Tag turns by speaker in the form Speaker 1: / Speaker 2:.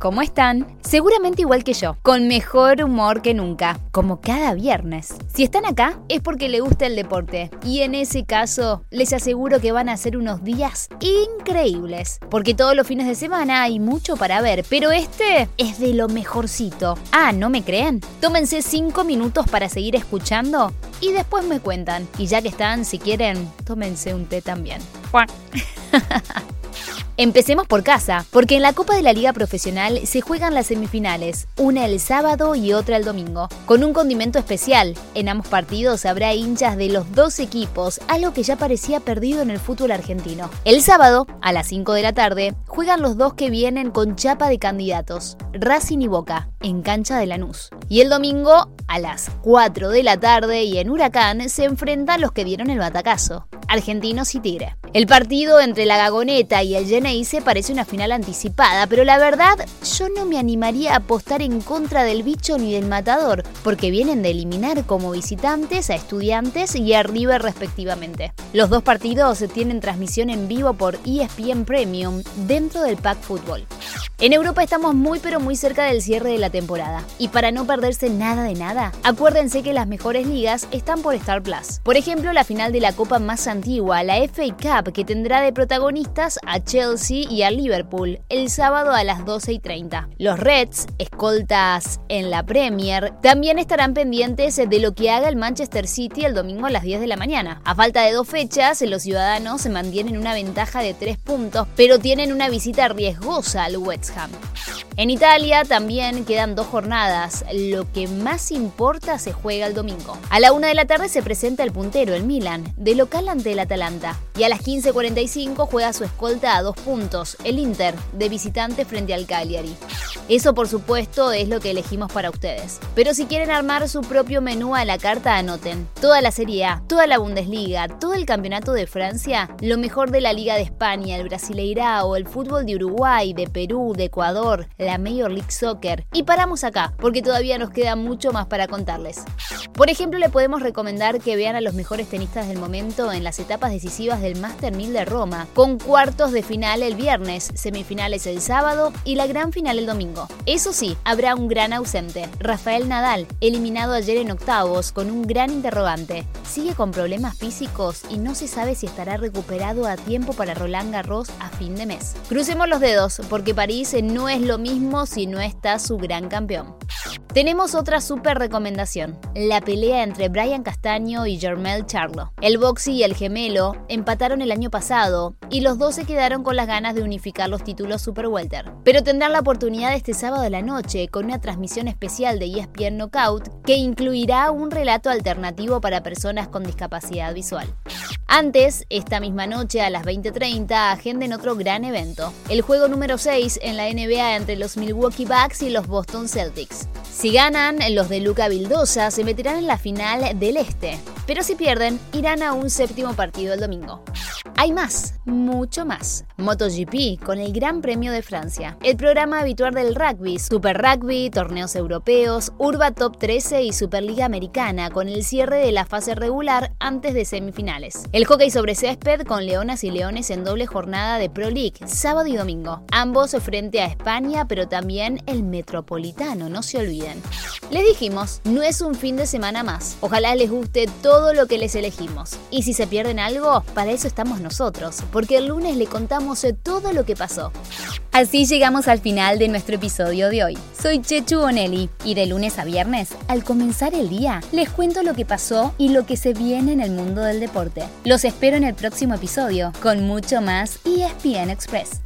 Speaker 1: ¿Cómo están? Seguramente igual que yo, con mejor humor que nunca, como cada viernes. Si están acá es porque les gusta el deporte y en ese caso les aseguro que van a ser unos días increíbles, porque todos los fines de semana hay mucho para ver, pero este es de lo mejorcito. Ah, ¿no me creen? Tómense 5 minutos para seguir escuchando y después me cuentan. Y ya que están, si quieren, tómense un té también. Empecemos por casa, porque en la Copa de la Liga Profesional se juegan las semifinales, una el sábado y otra el domingo, con un condimento especial. En ambos partidos habrá hinchas de los dos equipos, algo que ya parecía perdido en el fútbol argentino. El sábado, a las 5 de la tarde, juegan los dos que vienen con chapa de candidatos, Racing y Boca, en cancha de Lanús. Y el domingo, a las 4 de la tarde y en Huracán, se enfrentan los que dieron el batacazo, Argentinos y Tigre. El partido entre la Gagoneta y el se parece una final anticipada, pero la verdad yo no me animaría a apostar en contra del bicho ni del matador, porque vienen de eliminar como visitantes a estudiantes y a River respectivamente. Los dos partidos tienen transmisión en vivo por ESPN Premium del Pack Fútbol. En Europa estamos muy pero muy cerca del cierre de la temporada. Y para no perderse nada de nada, acuérdense que las mejores ligas están por Star Plus. Por ejemplo, la final de la copa más antigua, la FA Cup, que tendrá de protagonistas a Chelsea y a Liverpool el sábado a las 12 y 30. Los Reds, escoltas en la Premier, también estarán pendientes de lo que haga el Manchester City el domingo a las 10 de la mañana. A falta de dos fechas, los ciudadanos se mantienen una ventaja de 3 puntos, pero tienen una visita riesgosa al West en Italia también quedan dos jornadas. Lo que más importa se juega el domingo. A la una de la tarde se presenta el puntero, el Milan, de local ante el Atalanta. Y a las 15.45 juega su escolta a dos puntos, el Inter, de visitante frente al Cagliari. Eso por supuesto es lo que elegimos para ustedes. Pero si quieren armar su propio menú a la carta, anoten. Toda la Serie A, toda la Bundesliga, todo el Campeonato de Francia, lo mejor de la Liga de España, el Brasileirao, el fútbol de Uruguay, de Perú, de Ecuador, la Major League Soccer. Y paramos acá, porque todavía nos queda mucho más para contarles. Por ejemplo, le podemos recomendar que vean a los mejores tenistas del momento en las etapas decisivas del Master 1000 de Roma, con cuartos de final el viernes, semifinales el sábado y la gran final el domingo. Eso sí, habrá un gran ausente, Rafael Nadal, eliminado ayer en octavos con un gran interrogante. Sigue con problemas físicos y no se sabe si estará recuperado a tiempo para Roland Garros a fin de mes. Crucemos los dedos, porque París no es lo mismo si no está su gran campeón. Tenemos otra super recomendación, la pelea entre Brian Castaño y Jermel Charlo. El boxy y el gemelo empataron el año pasado y los dos se quedaron con las ganas de unificar los títulos Super Welter. Pero tendrán la oportunidad este sábado de la noche con una transmisión especial de ESPN Knockout que incluirá un relato alternativo para personas con discapacidad visual. Antes, esta misma noche a las 20:30, agenden otro gran evento, el juego número 6 en la NBA entre los Milwaukee Bucks y los Boston Celtics. Si ganan, los de Luca Vildosa se meterán en la final del Este, pero si pierden, irán a un séptimo partido el domingo. Hay más, mucho más. MotoGP con el Gran Premio de Francia, el programa habitual del rugby, Super Rugby, torneos europeos, Urba Top 13 y Superliga Americana con el cierre de la fase regular antes de semifinales. El hockey sobre césped con Leonas y Leones en doble jornada de Pro League, sábado y domingo. Ambos frente a España, pero también el Metropolitano, no se olviden. Les dijimos, no es un fin de semana más. Ojalá les guste todo lo que les elegimos. Y si se pierden algo, para eso estamos nosotros, porque el lunes le contamos todo lo que pasó. Así llegamos al final de nuestro episodio de hoy. Soy Chechu Bonelli y de lunes a viernes, al comenzar el día, les cuento lo que pasó y lo que se viene en el mundo del deporte. Los espero en el próximo episodio con mucho más ESPN Express.